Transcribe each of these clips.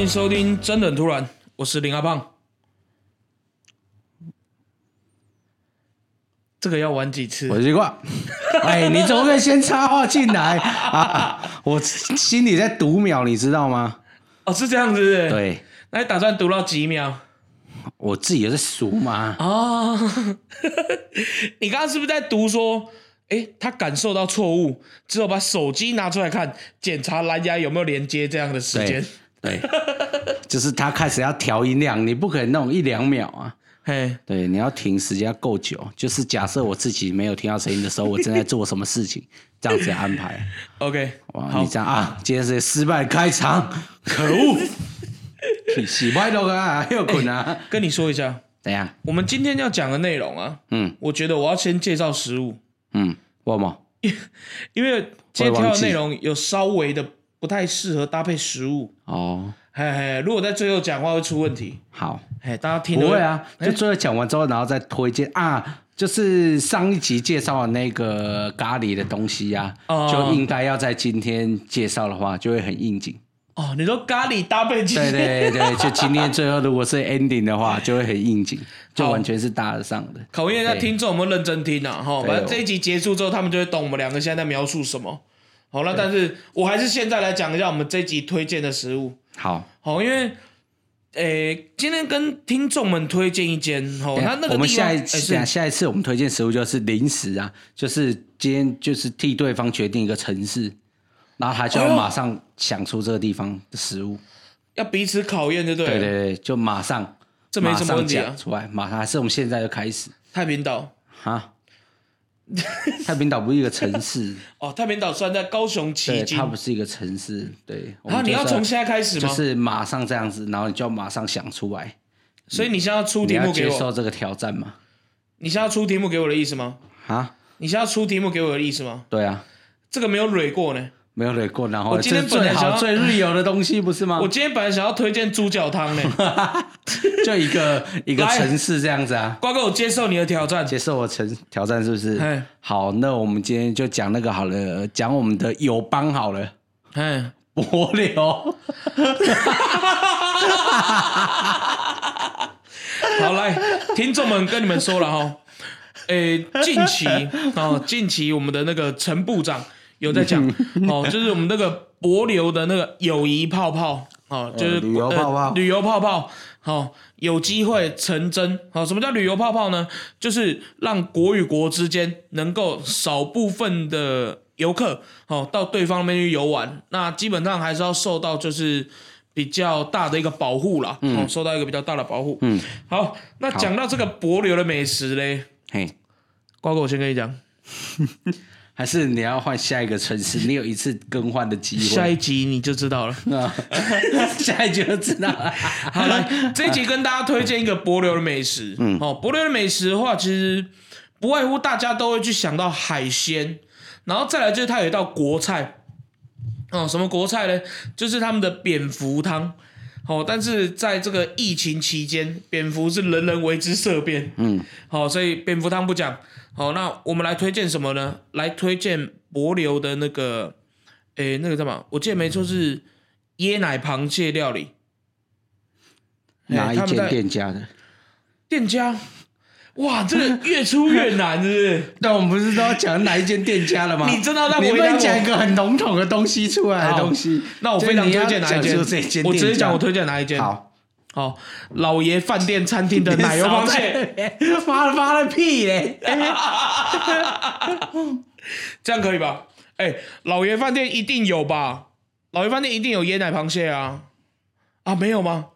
迎收听《真的很突然》，我是林阿胖。这个要玩几次？我习惯。哎，你怎么可以先插话进来啊？我心里在读秒，你知道吗？哦，是这样子。对，那你打算读到几秒？我自己也是数嘛。哦，你刚刚是不是在读说？哎，他感受到错误之后，把手机拿出来看，检查蓝牙有没有连接这样的时间。对，就是他开始要调音量，你不可能弄一两秒啊。嘿，对，你要停时间够久。就是假设我自己没有听到声音的时候，我正在做什么事情，这样子安排。OK，哇，你这样啊，今天是失败开场，可恶！洗白了啊，又困啊。跟你说一下，怎样？我们今天要讲的内容啊，嗯，我觉得我要先介绍食物。嗯，为什么？因为今天挑的内容有稍微的不太适合搭配食物哦。嘿嘿，如果在最后讲话会出问题。好，嘿，大家听不会啊，就最后讲完之后，然后再推荐啊，就是上一集介绍的那个咖喱的东西呀，就应该要在今天介绍的话，就会很应景。哦，你说咖喱搭配对对对，就今天最后如果是 ending 的话，就会很应景，就完全是搭得上的。考验一下听众有没有认真听啊？哈，反正这一集结束之后，他们就会懂我们两个现在在描述什么。好了，但是我还是现在来讲一下我们这一集推荐的食物。好，好，因为诶，今天跟听众们推荐一间，哦，那那个我们下一次下一次我们推荐食物就是零食啊，就是今天就是替对方决定一个城市。然后他就要马上想出这个地方的食物，要彼此考验，对不对？对对对，就马上，这没什么问题啊，出来，马上还是我们现在就开始。太平岛啊，太平岛不是一个城市哦，太平岛算在高雄旗津，它不是一个城市，对。然后你要从现在开始吗？就是马上这样子，然后你就要马上想出来。所以你现在要出题目给我，接受这个挑战吗？你现在要出题目给我的意思吗？啊？你现在要出题目给我的意思吗？对啊，这个没有蕊过呢。没有来过，然后我今天本来想要最 real 的东西，不是吗？我今天本来想要推荐猪脚汤呢，就一个 一个城市这样子啊。瓜哥，我接受你的挑战，接受我城挑战是不是？好，那我们今天就讲那个好了，讲我们的友邦好了。哎，柏流。好来，听众们跟你们说了哈，诶，近期啊，近期我们的那个陈部长。有在讲。哦，就是我们那个博流的那个友谊泡泡。哦，就是旅游泡泡，旅游泡泡，好，有机会成真。好，什么叫旅游泡泡呢？就是让国与国之间能够少部分的游客，好，到对方那边去游玩。那基本上还是要受到就是比较大的一个保护啦，嗯，受到一个比较大的保护。嗯，好，那讲到这个博流的美食嘞，嘿，瓜哥，我先跟你讲。还是你要换下一个城市？你有一次更换的机会。下一集你就知道了。下一集就知道了。好了，这一集跟大家推荐一个柏流的美食。嗯，哦，柏流的美食的话，其实不外乎大家都会去想到海鲜，然后再来就是它有一道国菜。哦，什么国菜呢？就是他们的蝙蝠汤。好，但是在这个疫情期间，蝙蝠是人人为之色变。嗯，好，所以蝙蝠汤不讲。好，那我们来推荐什么呢？来推荐柏流的那个，诶，那个什么？我记得没错是椰奶螃蟹料理。哪一间店家的？店家？哇，这个越出越难，是不是？那我们不是都要讲哪一间店家了吗？你真的让我讲一个很笼统的东西出来的东西？那我非常推荐哪一间？我直接讲，我推荐哪一间？好。哦，老爷饭店餐厅的奶油螃蟹，发了发了屁嘞！这样可以吧？哎，老爷饭店一定有吧？老爷饭店一定有椰奶螃蟹啊！啊，没有吗？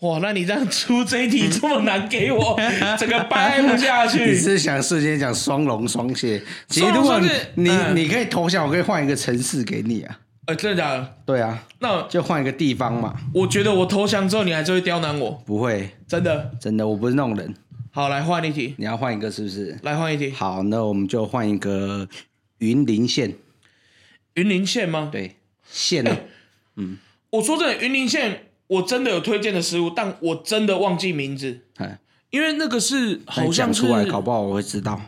哇，那你这样出这一题这么难给我，整个掰不下去。你是想瞬间讲双龙双蟹？其实如果你你可以投降，我可以换一个城市给你啊。真的假的？对啊，那就换一个地方嘛。我觉得我投降之后，你还是会刁难我。不会，真的，真的，我不是那种人。好，来换一题。你要换一个是不是？来换一题。好，那我们就换一个云林县。云林县吗？对，县呢？嗯，我说真的，云林县我真的有推荐的食物，但我真的忘记名字。哎，因为那个是好像出来，搞不好我会知道。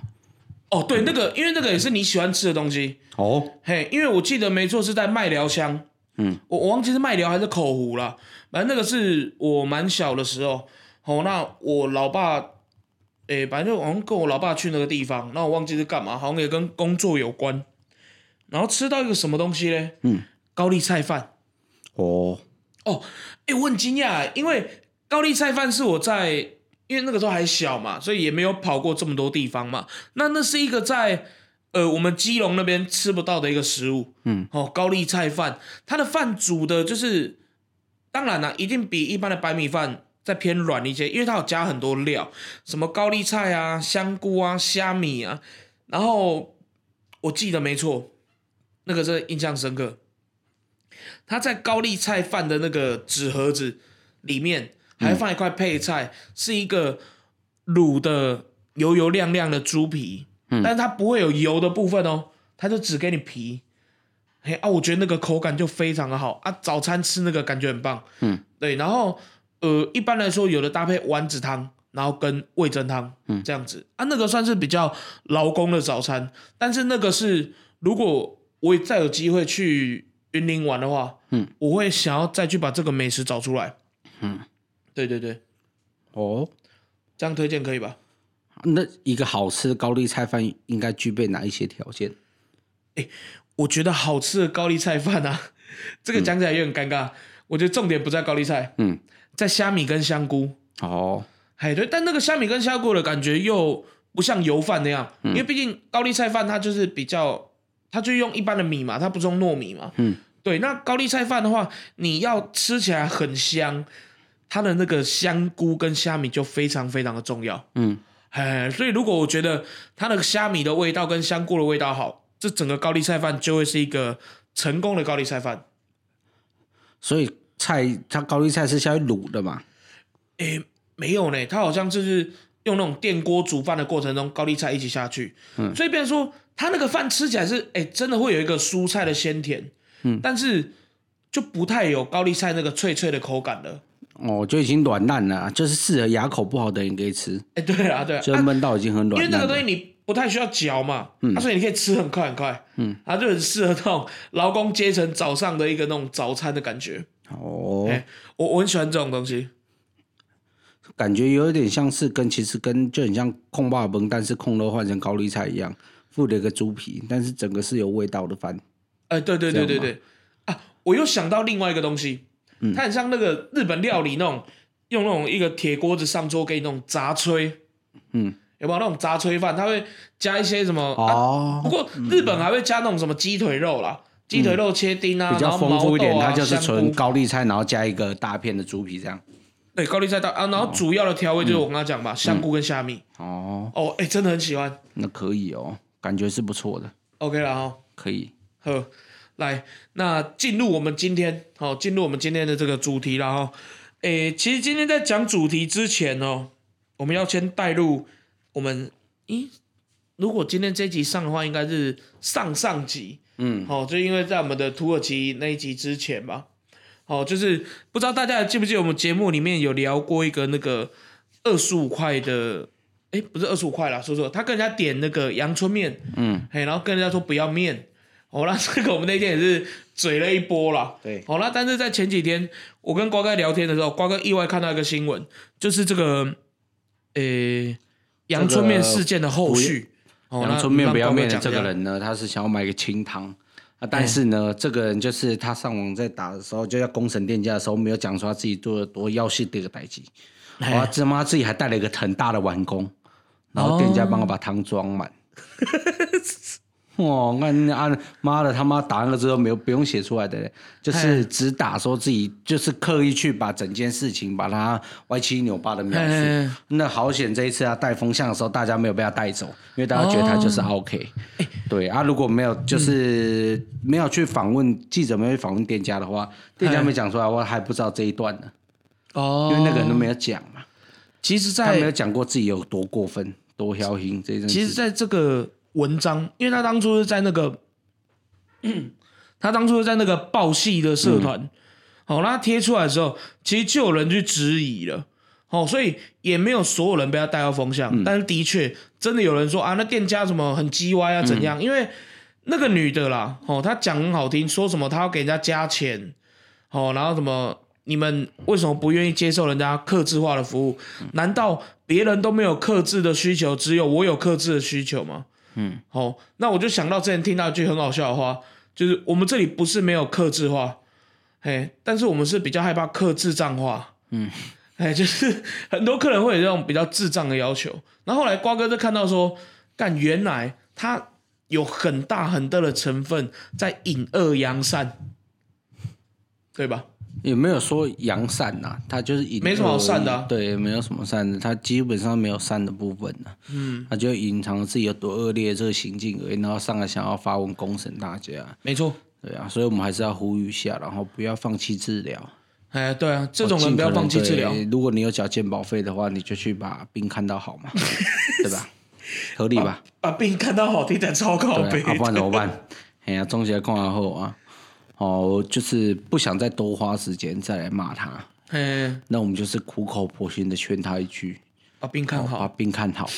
哦，对，那个，因为那个也是你喜欢吃的东西哦。嘿，因为我记得没错，是在麦寮乡嗯，我我忘记是麦寮还是口湖了，反正那个是我蛮小的时候。哦，那我老爸，诶，反正就好像跟我老爸去那个地方，那我忘记是干嘛，好像也跟工作有关。然后吃到一个什么东西嘞？嗯，高丽菜饭。哦哦，哎，我很惊讶，因为高丽菜饭是我在，因为那个时候还小嘛，所以也没有跑过这么多地方嘛。那那是一个在呃我们基隆那边吃不到的一个食物。嗯，哦，高丽菜饭，它的饭煮的就是，当然了，一定比一般的白米饭再偏软一些，因为它有加很多料，什么高丽菜啊、香菇啊、虾米啊。然后我记得没错。那个是印象深刻，他在高丽菜饭的那个纸盒子里面还放一块配菜，是一个卤的油油亮亮的猪皮，但是它不会有油的部分哦，它就只给你皮。嘿啊，我觉得那个口感就非常的好啊，早餐吃那个感觉很棒。嗯，对，然后呃，一般来说有的搭配丸子汤，然后跟味噌汤，嗯，这样子啊，那个算是比较劳工的早餐，但是那个是如果。我再有机会去云林玩的话，嗯，我会想要再去把这个美食找出来。嗯，对对对，哦，这样推荐可以吧？那一个好吃的高丽菜饭应该具备哪一些条件？哎，我觉得好吃的高丽菜饭啊，这个讲起来有点尴尬。我觉得重点不在高丽菜，嗯，在虾米跟香菇。哦，哎对，但那个虾米跟香菇的感觉又不像油饭那样，因为毕竟高丽菜饭它就是比较。它就用一般的米嘛，它不是用糯米嘛？嗯，对。那高丽菜饭的话，你要吃起来很香，它的那个香菇跟虾米就非常非常的重要。嗯，哎，所以如果我觉得它的虾米的味道跟香菇的味道好，这整个高丽菜饭就会是一个成功的高丽菜饭。所以菜，它高丽菜是下去卤的嘛？哎，没有呢，它好像就是用那种电锅煮饭的过程中，高丽菜一起下去。嗯，所以变说。它那个饭吃起来是，哎，真的会有一个蔬菜的鲜甜，嗯，但是就不太有高丽菜那个脆脆的口感了。哦，就已经软烂了，就是适合牙口不好的人可以吃。哎，对啊，对啊，就焖到已经很软。因为那个东西你不太需要嚼嘛，嗯，所以你可以吃很快很快，嗯，它就很适合那种劳工阶层早上的一个那种早餐的感觉。哦，我我很喜欢这种东西，感觉有一点像是跟其实跟就很像控霸崩，但是控肉换成高丽菜一样。附了一个猪皮，但是整个是有味道的饭。哎，对对对对对啊！我又想到另外一个东西，它很像那个日本料理那种，用那种一个铁锅子上桌给你那种杂炊。嗯，有没有那种杂炊饭？它会加一些什么？哦，不过日本还会加那种什么鸡腿肉啦，鸡腿肉切丁啊，比较丰富一点。它就是纯高丽菜，然后加一个大片的猪皮这样。对，高丽菜大啊，然后主要的调味就是我跟他讲吧，香菇跟虾米。哦哦，哎，真的很喜欢。那可以哦。感觉是不错的，OK 了哈，可以，呵，来，那进入我们今天，好，进入我们今天的这个主题了哈，诶，其实今天在讲主题之前哦，我们要先带入我们，咦，如果今天这集上的话，应该是上上集，嗯，好，就因为在我们的土耳其那一集之前吧，好，就是不知道大家记不记得我们节目里面有聊过一个那个二十五块的。哎，不是二十五块啦，说说他跟人家点那个阳春面，嗯，嘿，然后跟人家说不要面，好啦，这个我们那天也是嘴了一波啦，对，好啦，但是在前几天我跟瓜哥聊天的时候，瓜哥意外看到一个新闻，就是这个，呃，阳春面事件的后续，阳春面不要面的这个人呢，他是想要买个清汤啊，但是呢，这个人就是他上网在打的时候，就要攻城店家的时候，没有讲出他自己做了多要细的一个代级，哇，他妈自己还带了一个很大的碗工。然后店家帮我把汤装满，哇！那按妈的他妈打那个之后没有不用写出来的，就是只打说自己就是刻意去把整件事情把它歪七扭八的描述。那好险这一次他带风向的时候，大家没有被他带走，因为大家觉得他就是 OK。对啊，如果没有就是没有去访问记者，没有访问店家的话，店家没讲出来，我还不知道这一段呢。哦，因为那个人都没有讲嘛。其实，在他没有讲过自己有多过分。多小心这一其实，在这个文章，因为他当初是在那个，他当初是在那个报系的社团，好，那贴出来的时候，其实就有人去质疑了，哦，所以也没有所有人被他带到风向，但是的确真的有人说啊，那店家什么很鸡歪啊，怎样？因为那个女的啦，哦，她讲很好听，说什么她要给人家加钱，哦，然后什么你们为什么不愿意接受人家克制化的服务？难道别人都没有克制的需求，只有我有克制的需求吗？嗯，好，那我就想到之前听到一句很好笑的话，就是我们这里不是没有克制化，嘿，但是我们是比较害怕克制障化，嗯，哎，就是 很多客人会有这种比较智障的要求。然后后来瓜哥就看到说，干，原来他有很大很大的成分在引恶扬善，对吧？也没有说扬善呐，他就是隐没什么好善的，对，没有什么善的，他基本上没有善的部分呐，嗯，他就隐藏自己有多恶劣这个行径而已，然后上来想要发文公审大家，没错，对啊，所以我们还是要呼吁一下，然后不要放弃治疗，哎，对啊，这种人不要放弃治疗，如果你有缴健保费的话，你就去把病看到好嘛，对吧？合理吧？把病看到好，听点超高杯，不然怎么办？哎呀，中邪看完后啊。哦，就是不想再多花时间再来骂他。嘿，那我们就是苦口婆心的劝他一句：把病看好，把病看好，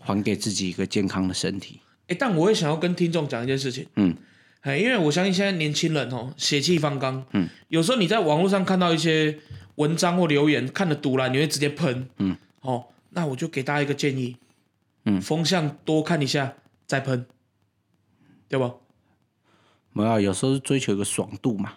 还给自己一个健康的身体。哎，但我也想要跟听众讲一件事情。嗯，哎，因为我相信现在年轻人哦，血气方刚。嗯，有时候你在网络上看到一些文章或留言，看的毒了，你会直接喷。嗯，哦，那我就给大家一个建议。嗯，风向多看一下再喷，对不？没有，有时候是追求一个爽度嘛，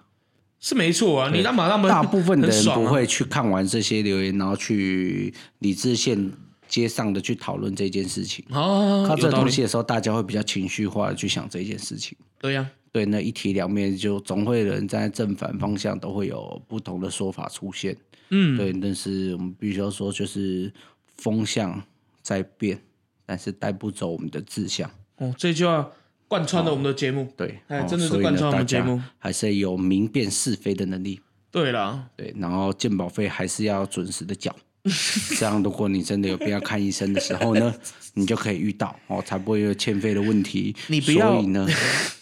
是没错啊。你那马上大部分的人不会去看完这些留言，然后去理智线接上的去讨论这件事情。哦，看这东西的时候，大家会比较情绪化的去想这件事情。对呀，对，那一体两面，就总会有人在正反方向都会有不同的说法出现。嗯，对，但是我们必须要说，就是风向在变，但是带不走我们的志向。哦，这句话。贯穿了我们的节目，对，哎，真的是贯穿我们节目，还是有明辨是非的能力。对啦，对，然后鉴保费还是要准时的缴，这样如果你真的有必要看医生的时候呢，你就可以遇到哦，才不会有欠费的问题。你不要，所以呢，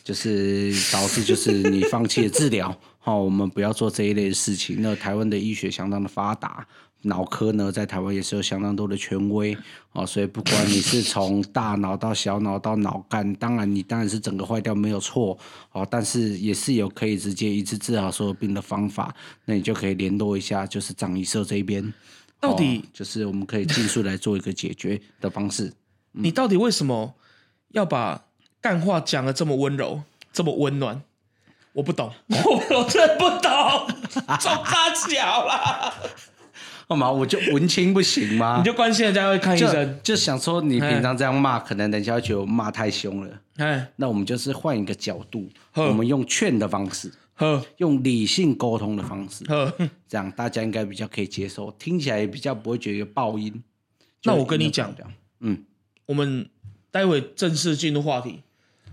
就是导致就是你放弃了治疗，好，我们不要做这一类的事情。那台湾的医学相当的发达。脑科呢，在台湾也是有相当多的权威哦，所以不管你是从大脑到小脑到脑干，当然你当然是整个坏掉没有错哦，但是也是有可以直接一次治好所有病的方法，那你就可以联络一下，就是张医社这边，到底就是我们可以尽速来做一个解决的方式。你到底为什么要把干话讲的这么温柔，这么温暖？我不懂，我 我真不懂，中大小了。干嘛？我就文青不行吗？你就关心人家会看医生，就想说你平常这样骂，可能人家觉得骂太凶了。哎，那我们就是换一个角度，我们用劝的方式，用理性沟通的方式，这样大家应该比较可以接受，听起来也比较不会觉得有爆音。那我跟你讲，嗯，我们待会正式进入话题。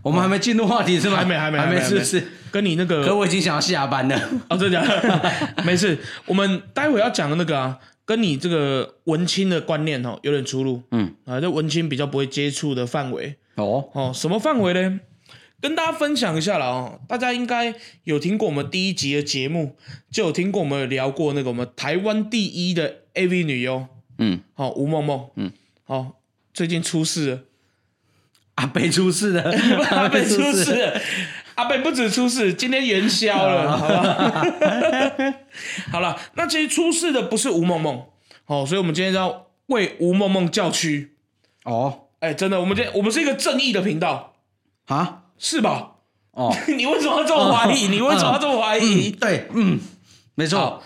我们还没进入话题是吗？还没，还没，还没，是不是？跟你那个，可我已经想要下班了。哦，真的，没事。我们待会要讲的那个啊，跟你这个文青的观念哦有点出入。嗯，啊，这文青比较不会接触的范围。哦哦，什么范围呢？跟大家分享一下了哦。大家应该有听过我们第一集的节目，就有听过我们聊过那个我们台湾第一的 AV 女优。嗯，好，吴梦梦。嗯，好，最近出事了。阿北 出事了，阿北出事了，阿北不止出事，今天元宵了，好吧？好了，那其实出事的不是吴梦梦，哦，所以我们今天要为吴梦梦叫屈。哦，哎，真的，我们今天我们是一个正义的频道啊，是吧？哦，你为什么要这么怀疑？你为什么要这么怀疑？对，嗯，没错。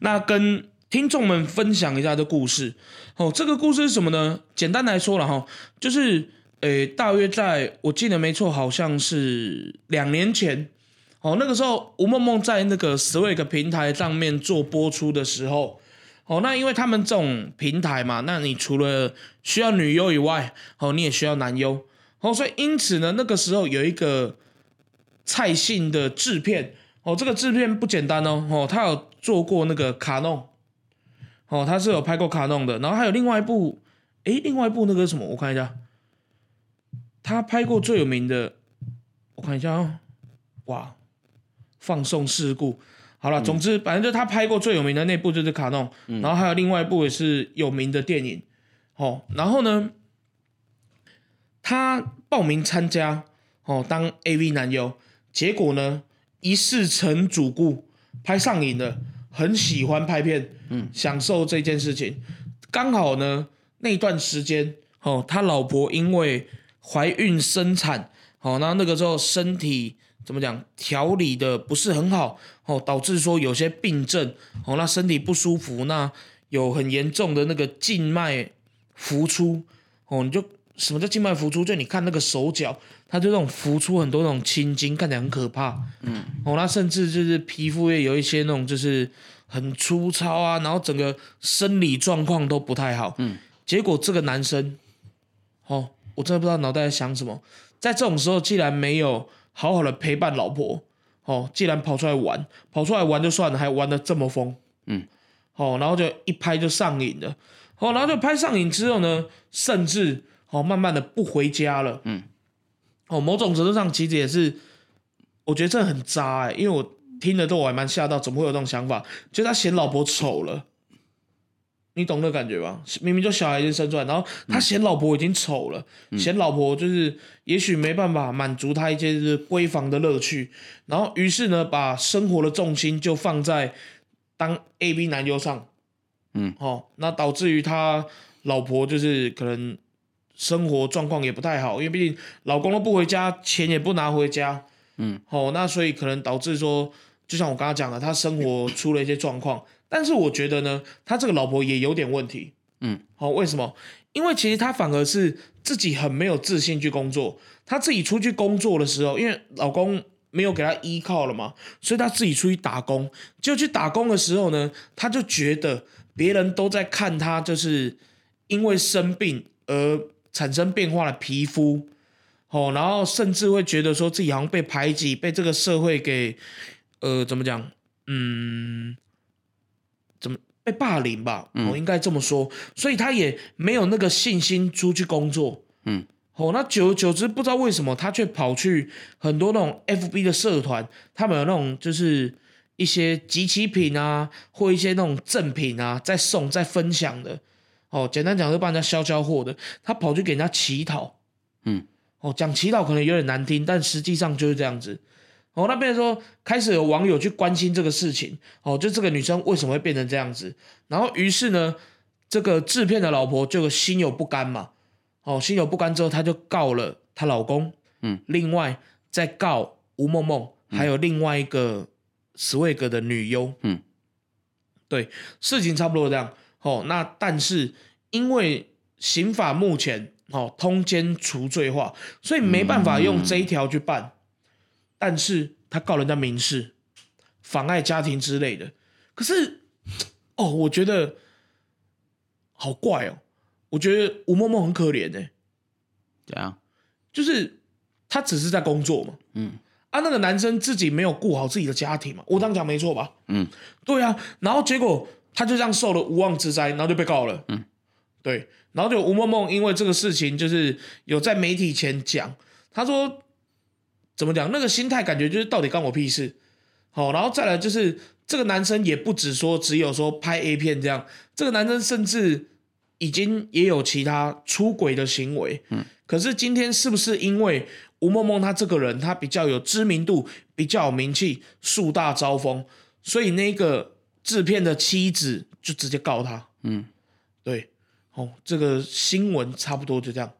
那跟听众们分享一下这故事。哦，这个故事是什么呢？简单来说了哈，就是。诶，大约在我记得没错，好像是两年前，哦，那个时候吴梦梦在那个 Swag 平台上面做播出的时候，哦，那因为他们这种平台嘛，那你除了需要女优以外，哦，你也需要男优，哦，所以因此呢，那个时候有一个蔡姓的制片，哦，这个制片不简单哦，哦，他有做过那个卡弄，哦，他是有拍过卡弄的，然后还有另外一部，诶，另外一部那个什么，我看一下。他拍过最有名的，我看一下啊，哇，放送事故。好了，总之反正就他拍过最有名的那部就是卡农，然后还有另外一部也是有名的电影。哦，然后呢，他报名参加，哦当 AV 男优，结果呢一世成主顾，拍上瘾了，很喜欢拍片，嗯，享受这件事情。刚好呢那段时间，哦他老婆因为怀孕生产，哦那那个时候身体。怎么讲？调理的不是很好哦，导致说有些病症哦，那身体不舒服，那有很严重的那个静脉浮出哦，你就什么叫静脉浮出？就你看那个手脚，它就那种浮出很多那种青筋，看起来很可怕。嗯，哦，那甚至就是皮肤也有一些那种就是很粗糙啊，然后整个生理状况都不太好。嗯，结果这个男生，哦，我真的不知道脑袋在想什么，在这种时候既然没有。好好的陪伴老婆，哦，既然跑出来玩，跑出来玩就算了，还玩的这么疯，嗯，哦，然后就一拍就上瘾了，哦，然后就拍上瘾之后呢，甚至哦，慢慢的不回家了，嗯，哦，某种程度上其实也是，我觉得这很渣哎，因为我听了都我还蛮吓到，怎么会有这种想法？就他嫌老婆丑了。你懂那感觉吧？明明就小孩已经生出来，然后他嫌老婆已经丑了，嫌老婆就是也许没办法满足他一些就是闺房的乐趣，然后于是呢，把生活的重心就放在当 A B 男优上，嗯，哦，那导致于他老婆就是可能生活状况也不太好，因为毕竟老公都不回家，钱也不拿回家，嗯，哦，那所以可能导致说，就像我刚刚讲的，他生活出了一些状况。但是我觉得呢，他这个老婆也有点问题。嗯，好，为什么？因为其实他反而是自己很没有自信去工作。他自己出去工作的时候，因为老公没有给他依靠了嘛，所以他自己出去打工。就去打工的时候呢，他就觉得别人都在看他，就是因为生病而产生变化的皮肤。哦，然后甚至会觉得说自己好像被排挤，被这个社会给呃怎么讲？嗯。被霸凌吧？我应该这么说，所以他也没有那个信心出去工作。嗯，哦，那久而久之，不知道为什么他却跑去很多那种 FB 的社团，他们有那种就是一些集齐品啊，或一些那种赠品啊，在送在分享的。哦，简单讲就帮人家销销货的，他跑去给人家乞讨。嗯，哦，讲乞讨可能有点难听，但实际上就是这样子。哦，那边说开始有网友去关心这个事情，哦，就这个女生为什么会变成这样子？然后于是呢，这个制片的老婆就心有不甘嘛，哦，心有不甘之后，她就告了她老公，嗯，另外再告吴梦梦，还有另外一个 Swag 的女优，嗯，对，事情差不多这样，哦，那但是因为刑法目前哦通奸除罪化，所以没办法用这一条去办。但是他告人家民事，妨碍家庭之类的。可是，哦，我觉得好怪哦。我觉得吴梦梦很可怜哎。怎样？就是他只是在工作嘛。嗯。啊，那个男生自己没有顾好自己的家庭嘛。我这样讲没错吧？嗯。对啊。然后结果他就这样受了无妄之灾，然后就被告了。嗯。对。然后就吴梦梦因为这个事情，就是有在媒体前讲，他说。怎么讲？那个心态感觉就是到底关我屁事。好，然后再来就是这个男生也不止说只有说拍 A 片这样，这个男生甚至已经也有其他出轨的行为。嗯，可是今天是不是因为吴梦梦她这个人她比较有知名度，比较有名气，树大招风，所以那个制片的妻子就直接告他？嗯，对，哦，这个新闻差不多就这样。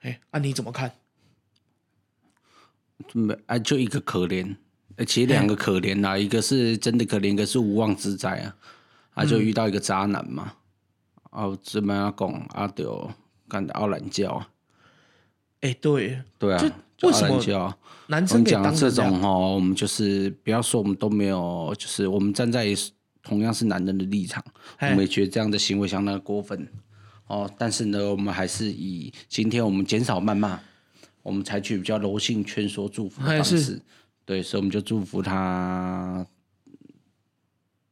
哎，啊你怎么看？没啊，就一个可怜，其实两个可怜呐，一个是真的可怜，一个是无妄之灾啊，啊，就遇到一个渣男嘛，啊，怎么样讲啊，就干的傲懒叫啊，哎，对，对啊，就傲懒叫，男生讲这种哦，我们就是不要说我们都没有，就是我们站在同样是男人的立场，我们也觉得这样的行为相当过分。哦，但是呢，我们还是以今天我们减少谩骂。我们采取比较柔性劝说、祝福的方式，对，所以我们就祝福他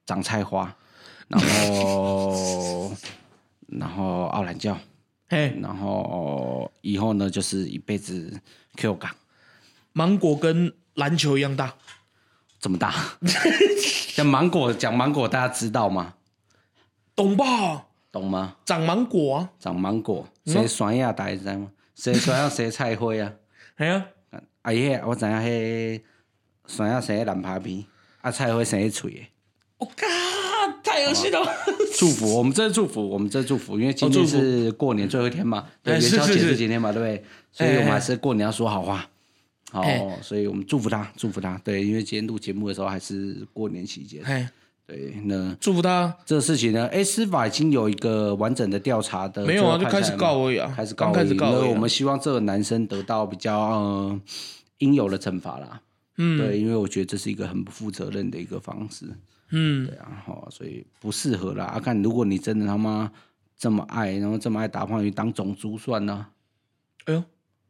长菜花，然后然后奥兰教，嘿，然后以后呢就是一辈子 Q 港，芒果跟篮球一样大，这么大？讲芒果，讲芒果，大家知道吗？懂吧？懂吗？长芒果啊，长芒果，谁酸亚？大家知道吗？谁说要谁菜花啊？系啊，啊伊迄我知影迄山下生蓝趴边，啊菜花生脆诶。我靠，太恶心了！祝福我们这祝福，我们这祝福，因为今天是过年最后一天嘛，对，元宵节是今天嘛，对不对？所以我们还是过年要说好话。好，所以我们祝福他，祝福他。对，因为今天录节目的时候还是过年期间。对，那祝福他。这个事情呢，哎，司法已经有一个完整的调查的，没有啊，就开始告而已啊，开始告而已。因为我们希望这个男生得到比较呃应有的惩罚啦。嗯，对，因为我觉得这是一个很不负责任的一个方式。嗯，对啊，好，所以不适合啦。啊，看如果你真的他妈这么爱，然后这么爱打胖鱼当种猪算呢？哎呦，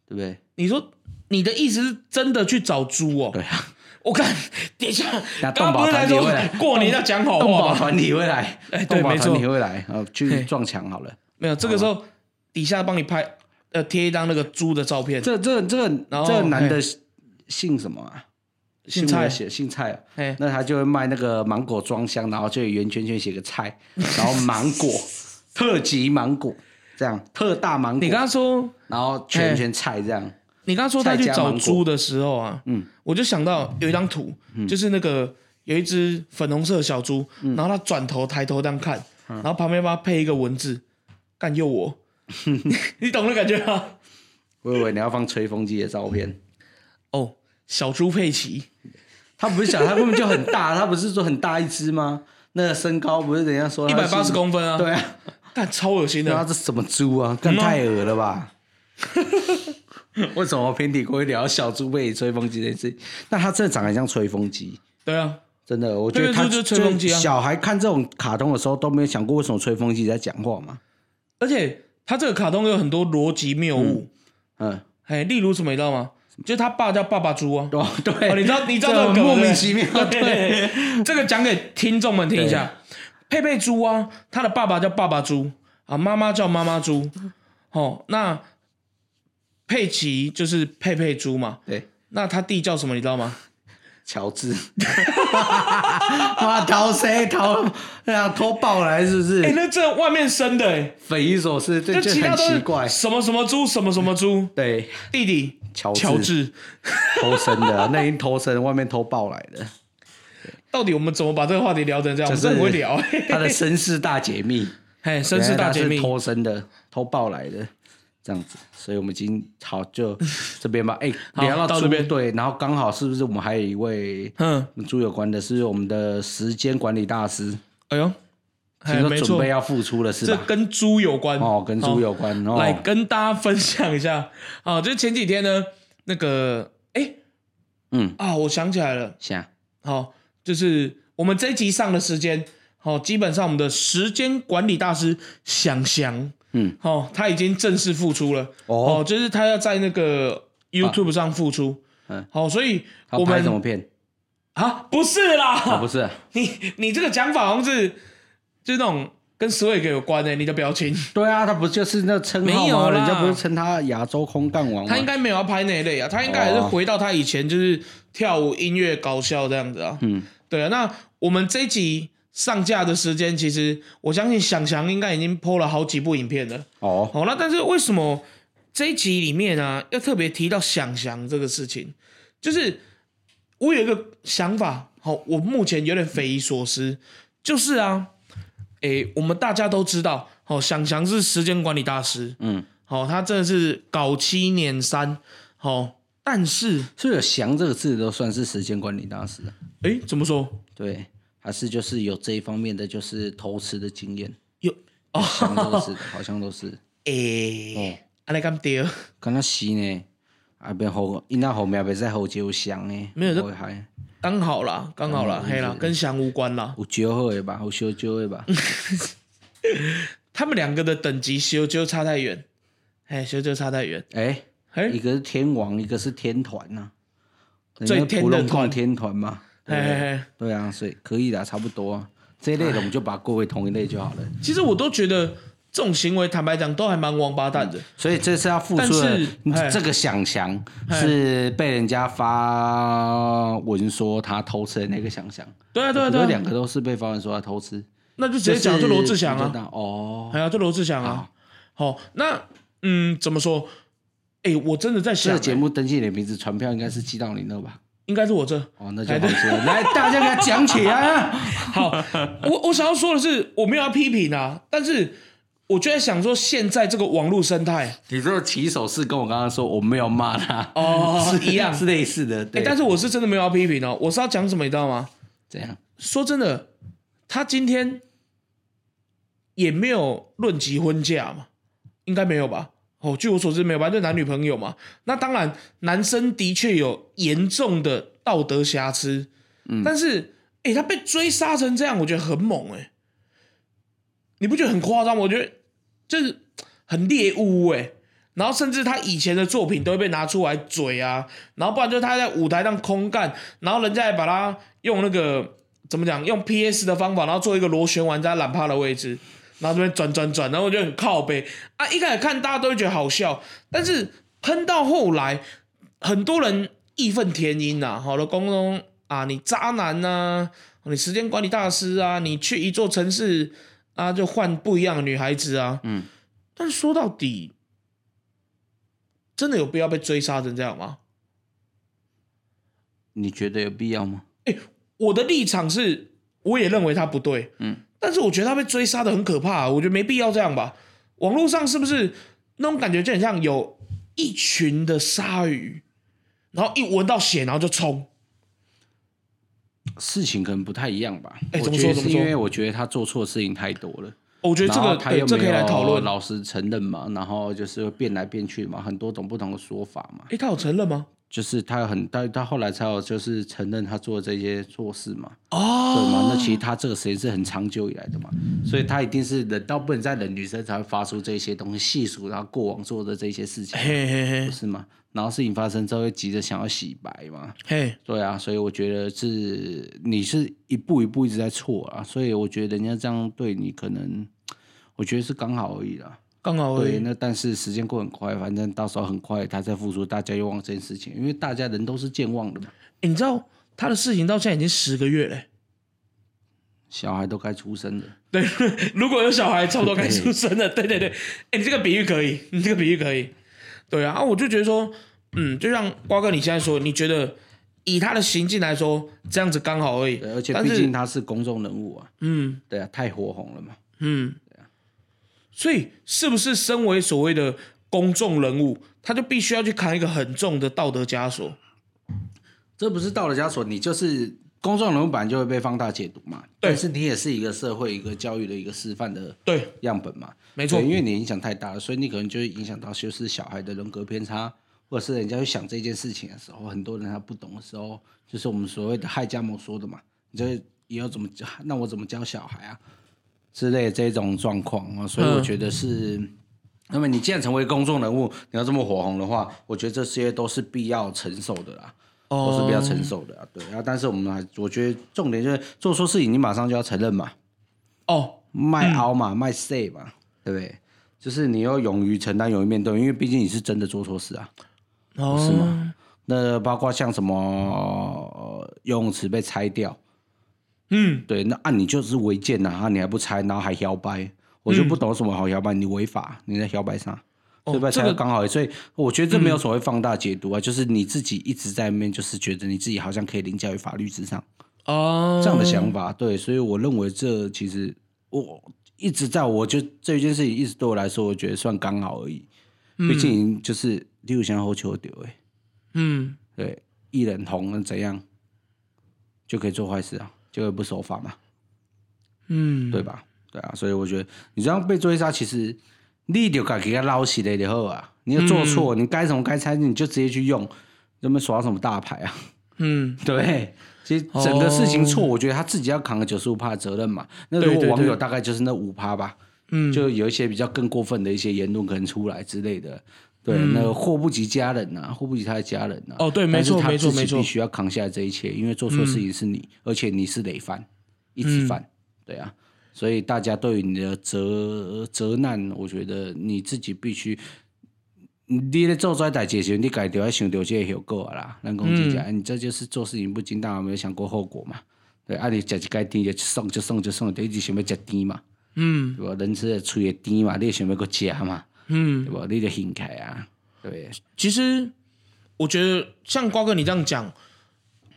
对不对？你说你的意思是真的去找猪哦？对啊。我看，等一下，刚不是来说过年要讲好话吗？团体会来，哎，对，没错，团体会来，呃，去撞墙好了。没有，这个时候底下帮你拍，呃，贴一张那个猪的照片。这、这、这个，这个男的姓什么啊？姓蔡，写姓蔡。哎，那他就会卖那个芒果装箱，然后就圆圈圈写个菜，然后芒果特级芒果，这样特大芒果。你刚刚说，然后圈圈菜这样。你刚刚说他去找猪的时候啊，嗯，我就想到有一张图，就是那个有一只粉红色的小猪，然后他转头抬头这样看，然后旁边帮他配一个文字，干又我，你懂的感觉吗？我以为你要放吹风机的照片。哦，小猪佩奇，他不是小，他根本就很大，他不是说很大一只吗？那个身高不是人家说一百八十公分啊？对啊，但超恶心的，那这什么猪啊？干太恶了吧？为什么平底锅会聊小猪被吹风机这件事？那他真的长得像吹风机。对啊，真的，我觉得他就吹风机啊。小孩看这种卡通的时候都没有想过为什么吹风机在讲话嘛。而且他这个卡通有很多逻辑谬误。嗯，哎，例如什么你知道吗？就他爸叫爸爸猪啊。哦，对，你知道你知道这个莫名其妙。对，这个讲给听众们听一下。佩佩猪啊，他的爸爸叫爸爸猪啊，妈妈叫妈妈猪。哦，那。佩奇就是佩佩猪嘛，对，那他弟叫什么？你知道吗？乔治，哇，逃谁逃？哎呀，偷爆来是不是？哎，那这外面生的，哎，匪夷所思，这就很奇怪。什么什么猪，什么什么猪？对，弟弟乔乔治偷生的，那已经偷生，外面偷抱来的。到底我们怎么把这个话题聊成这样？我真的会聊。他的身世大解密，嘿，身世大解密，偷生的，偷抱来的。这样子，所以我们已经好就这边吧。哎，聊到这边对，然后刚好是不是我们还有一位嗯猪有关的，是我们的时间管理大师。哎呦，听说准备要复出了，是吧？这跟猪有关哦，跟猪有关哦。来跟大家分享一下啊，就是前几天呢，那个哎，嗯啊，我想起来了，想好，就是我们这一集上的时间，好，基本上我们的时间管理大师想想。嗯，哦，他已经正式复出了。哦，就是他要在那个 YouTube 上复出。嗯，好，所以我们怎么片？啊，不是啦，不是。你你这个讲法好像是就是那种跟 Swag 有关的，你的表情。对啊，他不就是那称号吗？人家不是称他亚洲空干王吗？他应该没有要拍那一类啊，他应该还是回到他以前就是跳舞、音乐、搞笑这样子啊。嗯，对啊。那我们这集。上架的时间，其实我相信想翔应该已经 PO 了好几部影片了。哦，好那，但是为什么这一集里面呢，要特别提到想翔这个事情？就是我有一个想法，好，我目前有点匪夷所思，就是啊，诶，我们大家都知道，好，想翔是时间管理大师，嗯，好，他真的是搞七年三，好，但是所有“翔”这个字都算是时间管理大师？哎，怎么说？对。还是就是有这一方面的，就是投吃的经验，有哦，好像都是，好像都是。诶，阿你咁屌？刚刚是呢，啊边后，因那后面别再后就香呢，没有这刚好啦，刚好啦，嘿啦，跟香无关啦。有酒好的吧，有烧酒的吧。他们两个的等级修就差太远，哎，修就差太远。哎，一个是天王，一个是天团呐，最天的团，天团嘛。对对啊，所以可以的，差不多啊这一类的，我们就把归为同一类就好了。其实我都觉得这种行为，坦白讲，都还蛮王八蛋的。所以这是要付出的。这个想象是被人家发文说他偷吃的那个想象。对啊对啊对啊，两个都是被发文说他偷吃。那就直接讲就罗志祥啊。哦，还有就罗志祥啊。好，那嗯，怎么说？哎，我真的在想，节目登记你的名字，传票应该是寄到你那吧？应该是我这。哦，那就好说。来，大家给他讲起来。好，我我想要说的是，我没有要批评啊，但是我就在想说，现在这个网络生态，你这个起手是跟我刚刚说我没有骂他哦，是一样，是类似的。哎，但是我是真的没有要批评哦，我是要讲什么，你知道吗？怎样？说真的，他今天也没有论及婚嫁嘛，应该没有吧？哦，据我所知没有吧？就男女朋友嘛。那当然，男生的确有严重的道德瑕疵。嗯，但是，哎，他被追杀成这样，我觉得很猛哎。你不觉得很夸张？我觉得就是很猎物哎。然后，甚至他以前的作品都会被拿出来嘴啊。然后，不然就是他在舞台上空干，然后人家还把他用那个怎么讲？用 P.S. 的方法，然后做一个螺旋丸在懒趴的位置。然后这边转转转，然后我就很靠背啊！一开始看大家都会觉得好笑，但是喷到后来，很多人义愤填膺呐。好了，公公啊，你渣男呐，你时间管理大师啊，你去一座城市啊，就换不一样的女孩子啊。嗯。但是说到底，真的有必要被追杀成这样吗？你觉得有必要吗？哎，我的立场是，我也认为他不对。嗯。但是我觉得他被追杀的很可怕，我觉得没必要这样吧。网络上是不是那种感觉就很像有一群的鲨鱼，然后一闻到血然后就冲？事情可能不太一样吧。哎，怎么说？怎么说？因为我觉得他做错事情太多了。我觉得这个他又可以来讨论，老实承认嘛，然后就是变来变去嘛，很多种不同的说法嘛。哎，他有承认吗？就是他有很，他他后来才有就是承认他做这些错事嘛，哦，对嘛？那其实他这个时间是很长久以来的嘛，所以他一定是忍到不能再忍，女生才会发出这些东西细数他过往做的这些事情，嘿嘿嘿，不是吗？然后事情发生之后会急着想要洗白嘛，嘿，对啊，所以我觉得是你是一步一步一直在错啊，所以我觉得人家这样对你可能，我觉得是刚好而已啦。刚好对，那但是时间过很快，反正到时候很快他再复出，大家又忘这件事情，因为大家人都是健忘的嘛。你知道他的事情到现在已经十个月嘞，小孩都该出生了。对，如果有小孩，差不多该出生了。对 对对，哎，你这个比喻可以，你这个比喻可以。对啊，我就觉得说，嗯，就像瓜哥你现在说，你觉得以他的行径来说，这样子刚好而已。而且毕竟他是公众人物啊，嗯，对啊，太火红了嘛，嗯。所以，是不是身为所谓的公众人物，他就必须要去扛一个很重的道德枷锁？这不是道德枷锁，你就是公众人物，本来就会被放大解读嘛。但是你也是一个社会、一个教育的一个示范的对样本嘛。没错，因为你影响太大了，所以你可能就会影响到就是小孩的人格偏差，或者是人家去想这件事情的时候，很多人他不懂的时候，就是我们所谓的害家母说的嘛。你这以后怎么教？那我怎么教小孩啊？之类这种状况啊，所以我觉得是，那么你既然成为公众人物，你要这么火红的话，我觉得这些都是必要承受的啦，都是必要承受的啊。对啊，但是我们还，我觉得重点就是做错事情，你马上就要承认嘛。哦，卖凹嘛，卖 say 嘛，对不对？就是你要勇于承担，勇于面对，因为毕竟你是真的做错事啊，是吗？那包括像什么游泳池被拆掉。嗯，对，那按你就是违建呐，啊，你还不拆，然后还摇摆，我就不懂什么好摇摆，你违法，你在摇摆啥？对吧？这个刚好，所以我觉得这没有所谓放大解读啊，就是你自己一直在面，就是觉得你自己好像可以凌驾于法律之上哦，这样的想法，对，所以我认为这其实我一直在，我就这一件事情一直对我来说，我觉得算刚好而已，毕竟就是六箱后球丢哎，嗯，对，一人红能怎样就可以做坏事啊？就会不守法嘛，嗯，对吧？对啊，所以我觉得你这样被追杀，其实你就该给他捞起来就好啊。你要做错，你该什么该拆，你就直接去用，那么耍什么大牌啊？嗯，对。其实整个事情错，我觉得他自己要扛个九十五趴的责任嘛。那如果网友大概就是那五趴吧，嗯，就有一些比较更过分的一些言论可能出来之类的。对，那祸不及家人呐，祸不及他的家人呐。哦，对，没错，没错，没错，必须要扛下这一切，因为做错事情是你，而且你是累犯，一直犯，对啊。所以大家对于你的责责难，我觉得你自己必须，你在做这代事情，你改掉要想到这个后果啦。人讲真讲，你这就是做事情不经大脑，没有想过后果嘛。对，啊，你食一该甜就送就送就送，就一直想要食甜嘛。嗯，对吧？人吃的嘴会甜嘛，你也想要个食嘛？嗯，对不？你就兴开啊，对，其实我觉得像瓜哥你这样讲，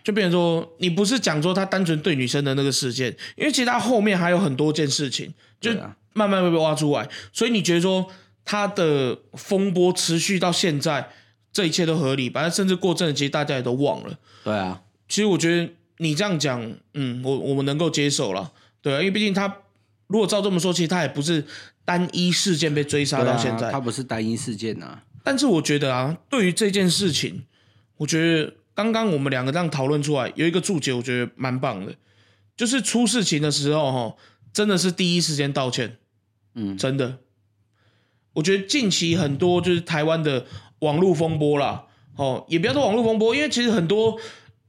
就变成说你不是讲说他单纯对女生的那个事件，因为其实他后面还有很多件事情，就慢慢会被挖出来。所以你觉得说他的风波持续到现在，这一切都合理，反正甚至过阵子，其实大家也都忘了。对啊，其实我觉得你这样讲，嗯，我我们能够接受了。对啊，因为毕竟他如果照这么说，其实他也不是。单一事件被追杀到现在，他不是单一事件呐。但是我觉得啊，对于这件事情，我觉得刚刚我们两个这样讨论出来，有一个注解，我觉得蛮棒的，就是出事情的时候哈，真的是第一时间道歉。嗯，真的。我觉得近期很多就是台湾的网络风波啦，哦，也不要说网络风波，因为其实很多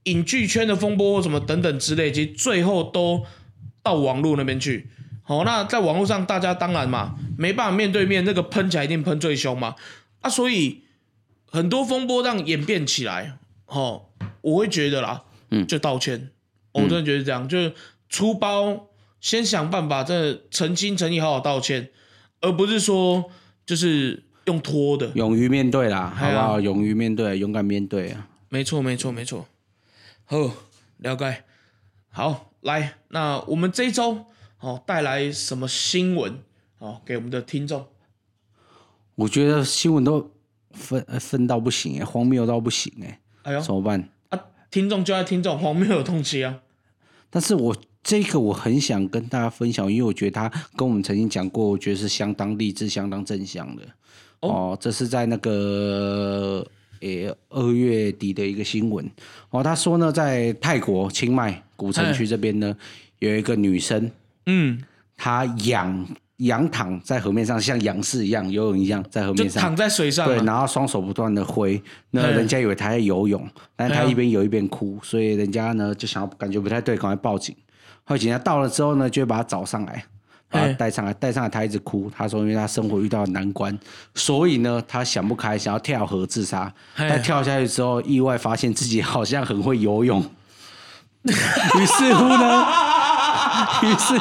影剧圈的风波或什么等等之类，其实最后都到网络那边去。哦，那在网络上，大家当然嘛，没办法面对面，那个喷起来一定喷最凶嘛。啊，所以很多风波这样演变起来，哦，我会觉得啦，嗯，就道歉，我真的觉得这样，就是出包，先想办法，真的诚心诚意好好道歉，而不是说就是用拖的，勇于面对啦，好不好？勇于面对，勇敢面对啊。没错，没错，没错。好，了解。好，来，那我们这一周。哦，带来什么新闻？哦，给我们的听众。我觉得新闻都分分到不行哎，荒谬到不行哎。哎呦，怎么办？啊，听众就爱听这种荒谬的东西啊。但是我这个我很想跟大家分享，因为我觉得他跟我们曾经讲过，我觉得是相当励志、相当正向的。哦，这是在那个诶二月底的一个新闻。哦，他说呢，在泰国清迈古城区这边呢，有一个女生。嗯，他仰仰躺在河面上，像仰视一样游泳一样，在河面上。躺在水上，对，然后双手不断的挥，那人家以为他在游泳，但是他一边游一边哭，所以人家呢就想要感觉不太对，赶快报警。后来警察到了之后呢，就会把他找上来，把他带上来，带上来他一直哭，他说因为他生活遇到难关，所以呢他想不开，想要跳河自杀。他跳下去之后，意外发现自己好像很会游泳，于是乎呢。于是，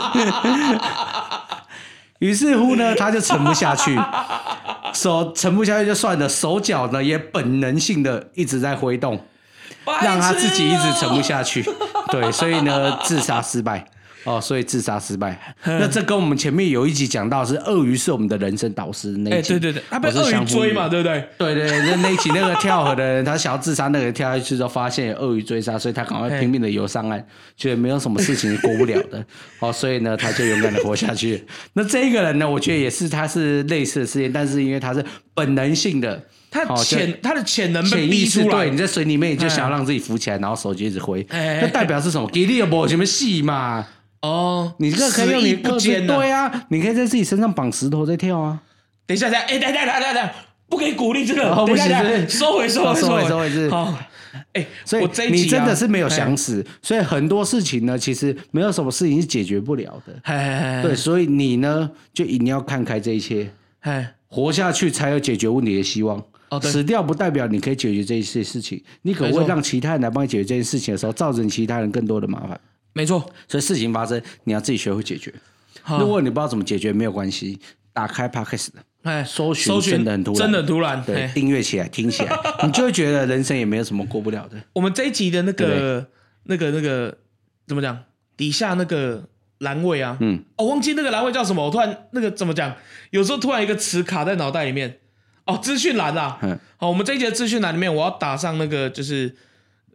于是乎呢，他就沉不下去，手沉不下去就算了，手脚呢也本能性的一直在挥动，让他自己一直沉不下去。对，所以呢，自杀失败。哦，所以自杀失败。那这跟我们前面有一集讲到是鳄鱼是我们的人生导师那一集，对对对，他被鳄鱼追嘛，对不对？对对，那那一集那个跳河的人，他想要自杀，那个跳下去之后发现有鳄鱼追杀，所以他赶快拼命的游上岸，觉得没有什么事情过不了的。哦，所以呢，他就勇敢的活下去。那这一个人呢，我觉得也是，他是类似的事件，但是因为他是本能性的，他潜他的潜能被逼出来，你在水里面就想要让自己浮起来，然后手就一直挥，那代表是什么？给力不？什么戏嘛？哦，你这个可以用你个子对啊，你可以在自己身上绑石头再跳啊。等一下，等下，哎，等下，等下，等下，不可以鼓励这个，不行，收回，收回，收回，收回，是。好。哎，所以你真的是没有想死，所以很多事情呢，其实没有什么事情是解决不了的。对，所以你呢，就一定要看开这一切，活下去才有解决问题的希望。哦，死掉不代表你可以解决这些事情，你可能会让其他人来帮你解决这件事情的时候，造成其他人更多的麻烦。没错，所以事情发生，你要自己学会解决。如果你不知道怎么解决，没有关系，打开 Podcast，哎，搜寻真的很突然，真的突然，对，订阅起来，听起来，你就会觉得人生也没有什么过不了的。我们这一集的那个、那个、那个怎么讲？底下那个栏位啊，嗯，哦，忘记那个栏位叫什么？我突然那个怎么讲？有时候突然一个词卡在脑袋里面。哦，资讯栏啊，嗯，好，我们这一集的资讯栏里面，我要打上那个，就是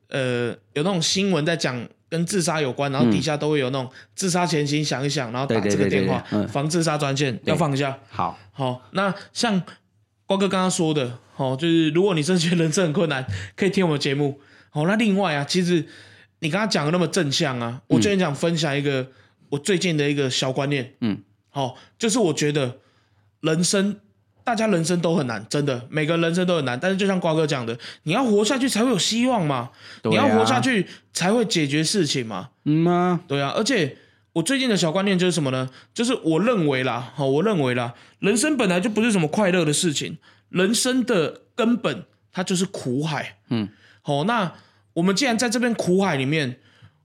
呃，有那种新闻在讲。跟自杀有关，然后底下都会有那种自杀前请想一想，然后打这个电话，防自杀专线要放一下。好，好，那像瓜哥刚刚说的，哦，就是如果你真的觉得人生很困难，可以听我们节目。好，那另外啊，其实你刚刚讲的那么正向啊，我最近想分享一个我最近的一个小观念。嗯，好，就是我觉得人生。大家人生都很难，真的，每个人生都很难。但是就像瓜哥讲的，你要活下去才会有希望嘛，你要活下去才会解决事情嘛。嗯啊，对啊。而且我最近的小观念就是什么呢？就是我认为啦，好，我认为啦，人生本来就不是什么快乐的事情，人生的根本它就是苦海。嗯，好，那我们既然在这边苦海里面，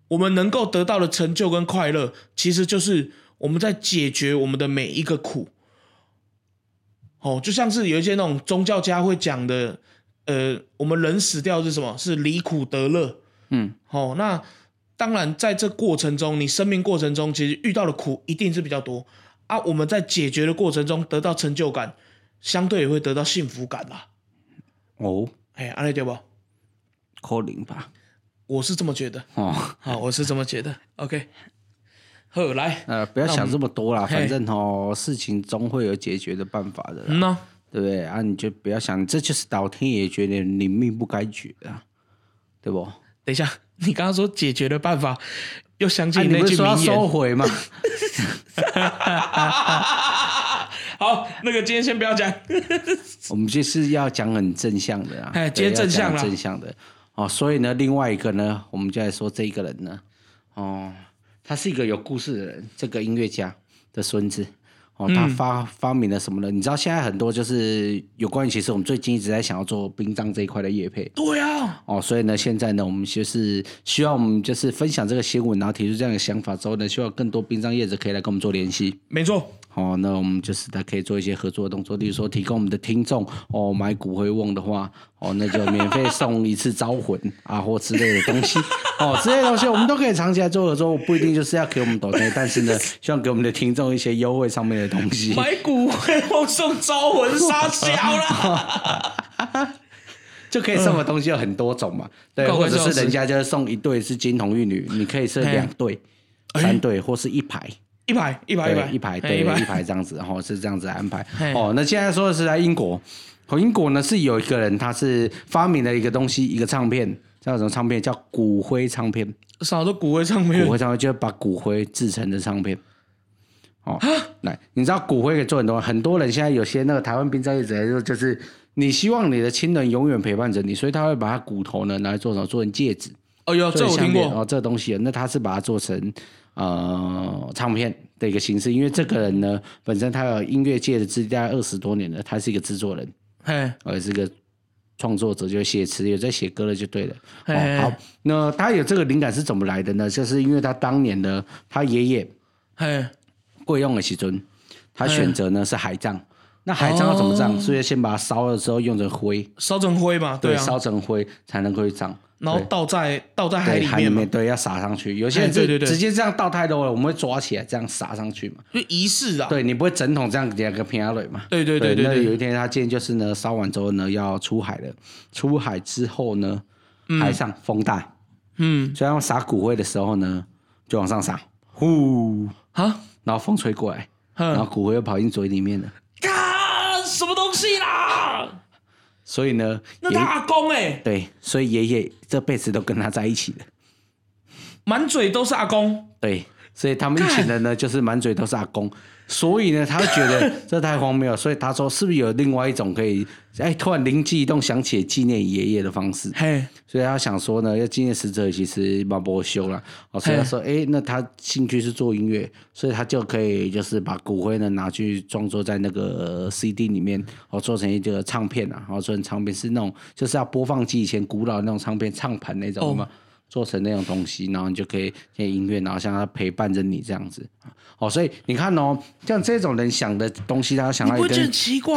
我们能够得到的成就跟快乐，其实就是我们在解决我们的每一个苦。哦，就像是有一些那种宗教家会讲的，呃，我们人死掉是什么？是离苦得乐。嗯，哦，那当然在这过程中，你生命过程中其实遇到的苦一定是比较多啊。我们在解决的过程中得到成就感，相对也会得到幸福感啦。哦，哎，安利对不？扣零吧，我是这么觉得。哦，好，我是这么觉得。OK。好，来，呃，不要想这么多啦，反正哦，事情总会有解决的办法的，嗯对不对啊？你就不要想，这就是老天爷觉得你命不该绝啊，对不？等一下，你刚刚说解决的办法，又想起那句名言，收回吗？好，那个今天先不要讲，我们就是要讲很正向的啊，哎，今天正向正向的哦，所以呢，另外一个呢，我们就来说这一个人呢，哦。他是一个有故事的人，这个音乐家的孙子哦，他发发明了什么呢？你知道现在很多就是有关于，其实我们最近一直在想要做殡葬这一块的业配。对啊，哦，所以呢，现在呢，我们就是需要我们就是分享这个新闻，然后提出这样的想法之后呢，希望更多殡葬业者可以来跟我们做联系。没错。哦，那我们就是他可以做一些合作的动作，例如说提供我们的听众哦买骨灰瓮的话，哦那就免费送一次招魂啊或之类的东西，哦这些东西我们都可以藏起来做合作，不一定就是要给我们抖音，但是呢，希望给我们的听众一些优惠上面的东西。买骨灰瓮送招魂杀小了，就可以送的东西有很多种嘛，对，或者是人家就是送一对是金童玉女，你可以是两对、三对或是一排。一排一排一排一排对一排这样子，然后是这样子安排。哦，那现在说的是在英国，英国呢是有一个人，他是发明了一个东西，一个唱片叫什么唱片？叫骨灰唱片。啥叫骨灰唱片？骨灰唱片就是把骨灰制成的唱片。哦，来，你知道骨灰可以做很多，很多人现在有些那个台湾殡葬业者就就是你希望你的亲人永远陪伴着你，所以他会把他骨头呢拿来做什么？做成戒指。哦哟，这我听过。哦，这东西，那他是把它做成。呃，唱片的一个形式，因为这个人呢，本身他有音乐界的资历，大概二十多年了，他是一个制作人，嘿，而是个创作者，就写词，有在写歌了，就对了。好，那他有这个灵感是怎么来的呢？就是因为他当年呢他爷爷，嘿，贵用的时尊，他选择呢是海葬。那海葬要怎么葬？所以先把它烧了之后用成灰，烧成灰嘛，对，烧成灰才能够去葬。然后倒在倒在海里面，对，要撒上去。有些人对对对直接这样倒太多了，我们会抓起来这样撒上去嘛。就仪式啊。对你不会整桶这样两个平下水嘛？对对对对。那有一天他建议就是呢，烧完之后呢要出海了。出海之后呢，海上风大，嗯，所以要撒骨灰的时候呢，就往上撒，呼啊，然后风吹过来，然后骨灰又跑进嘴里面了。啊，什么东西啦？所以呢，那他阿公哎，对，所以爷爷这辈子都跟他在一起了，满嘴都是阿公，对，所以他们一群人呢，就是满嘴都是阿公。所以呢，他觉得 这太荒谬，所以他说是不是有另外一种可以？哎，突然灵机一动，想起纪念爷爷的方式。嘿，所以他想说呢，要纪念死者，其实蛮不修了。哦，所以他说，哎，那他兴趣是做音乐，所以他就可以就是把骨灰呢拿去装作在那个 CD 里面，哦，做成一个唱片啊，然后做成唱片是那种就是要播放机以前古老那种唱片唱盘那种嘛。做成那种东西，然后你就可以听音乐，然后像他陪伴着你这样子，哦，所以你看哦，像这种人想的东西，他想到一个，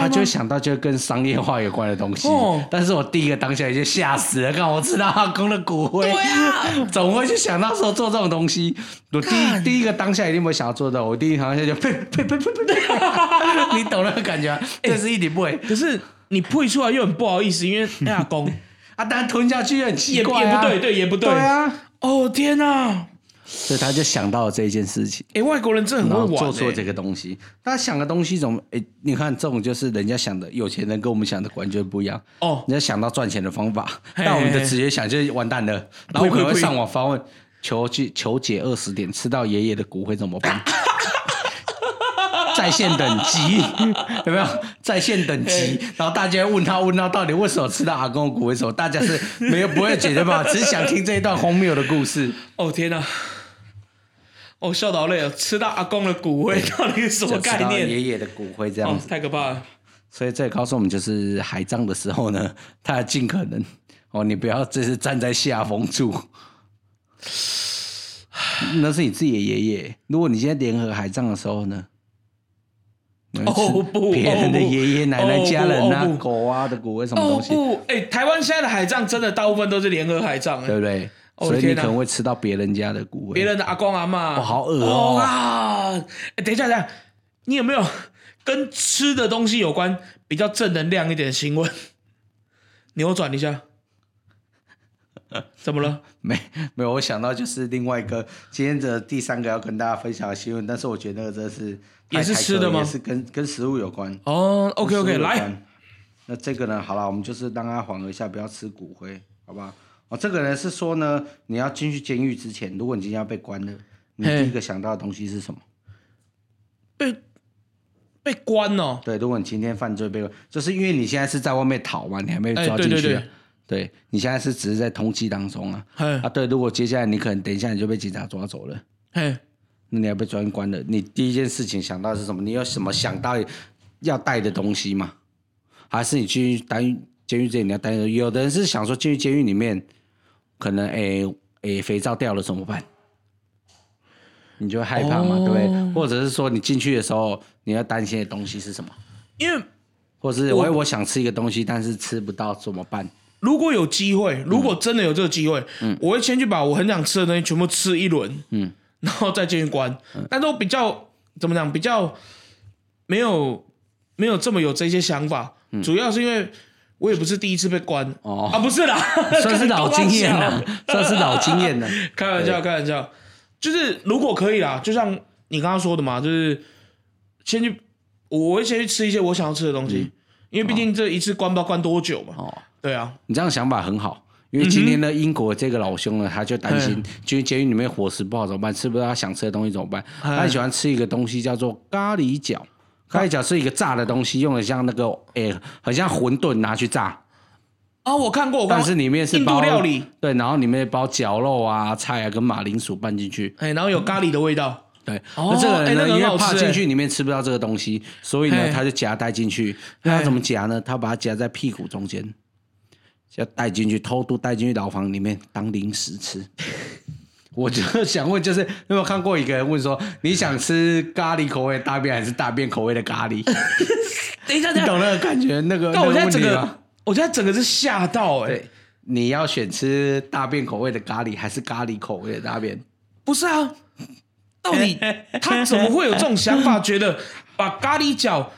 他就想到就跟商业化有关的东西。哦，但是我第一个当下就吓死了，看我知道阿公的骨灰，对啊，总会去想到说做这种东西。我第第一个当下一定不会想要做到，我第一当下就呸呸呸呸呸，你懂那个感觉？这是一点不会，可是你呸出来又很不好意思，因为阿公。啊，但吞下去很奇怪啊，也不对，对，也不对，对啊，哦天哪！所以他就想到了这一件事情。哎，外国人真的很会玩，做错这个东西。他想的东西怎么？哎，你看这种就是人家想的，有钱人跟我们想的完全不一样。哦，人家想到赚钱的方法，但我们的直接想就是完蛋了。然后可能会上网发问，求解求解二十点，吃到爷爷的骨灰怎么办？在线等级 有没有在线等级？然后大家问他问他到底为什么吃到阿公的骨灰？什么大家是没有不会解决办法，只是想听这一段荒谬的故事。哦天哪！哦笑到累了，吃到阿公的骨灰到底是什么概念？爷爷的骨灰这样子太可怕了。所以这也告诉我们，就是海葬的时候呢，他要尽可能哦，你不要这是站在下风处，那是你自己的爷爷。如果你现在联合海葬的时候呢？哦不，别人的爷爷奶奶、家人啊、狗啊的骨灰什么东西？不，哎，台湾现在的海葬真的大部分都是联合海葬，对不对？所以你可能会吃到别人家的骨灰，别人的阿公阿妈，哦，好恶哦啊！哎，等一下，等一下，你有没有跟吃的东西有关比较正能量一点的新闻？扭转一下。怎么了？没没有，我想到就是另外一个今天的第三个要跟大家分享的新闻，但是我觉得那个真的是也是吃的吗？也是跟跟食物有关哦。OK OK，来，那这个呢？好了，我们就是让他缓和一下，不要吃骨灰，好不好？哦，这个呢是说呢，你要进去监狱之前，如果你今天要被关了，你第一个想到的东西是什么？被被关哦。对，如果你今天犯罪被关，就是因为你现在是在外面逃嘛，你还没抓进去。对你现在是只是在通缉当中啊，啊对，如果接下来你可能等一下你就被警察抓走了，嘿，那你要被抓关了，你第一件事情想到是什么？你有什么想到要带的东西吗？还是你去监狱监狱这里你要带？有的人是想说进去监狱里面，可能诶诶肥皂掉了怎么办？你就会害怕嘛，对不对？或者是说你进去的时候你要担心的东西是什么？因为，或是我我想吃一个东西，但是吃不到怎么办？如果有机会，如果真的有这个机会，我会先去把我很想吃的东西全部吃一轮，嗯，然后再进去关。但是我比较怎么讲，比较没有没有这么有这些想法，主要是因为我也不是第一次被关。哦。啊，不是啦，算是老经验了，算是老经验了。开玩笑，开玩笑，就是如果可以啦，就像你刚刚说的嘛，就是先去，我会先去吃一些我想要吃的东西，因为毕竟这一次关不知道关多久嘛。哦。对啊，你这样想法很好，因为今天呢，英国这个老兄呢，他就担心，就是监狱里面伙食不好怎么办？吃不到他想吃的东西怎么办？他喜欢吃一个东西叫做咖喱饺，咖喱饺是一个炸的东西，用的像那个诶，很像馄饨拿去炸。啊，我看过，但是里面是包料理，对，然后里面包绞肉啊、菜啊跟马铃薯拌进去，哎，然后有咖喱的味道。对，那这个人呢，因为怕进去里面吃不到这个东西，所以呢，他就夹带进去。那他怎么夹呢？他把它夹在屁股中间。要带进去，偷渡带进去牢房里面当零食吃。我就想问，就是有没有看过一个人问说，你想吃咖喱口味大便还是大便口味的咖喱？等一下，你懂那个感觉？那个，那我现在整个，我现在整个是吓到哎！你要选吃大便口味的咖喱还是咖喱口味的大便？不是啊，到底 他怎么会有这种想法？觉得把咖喱角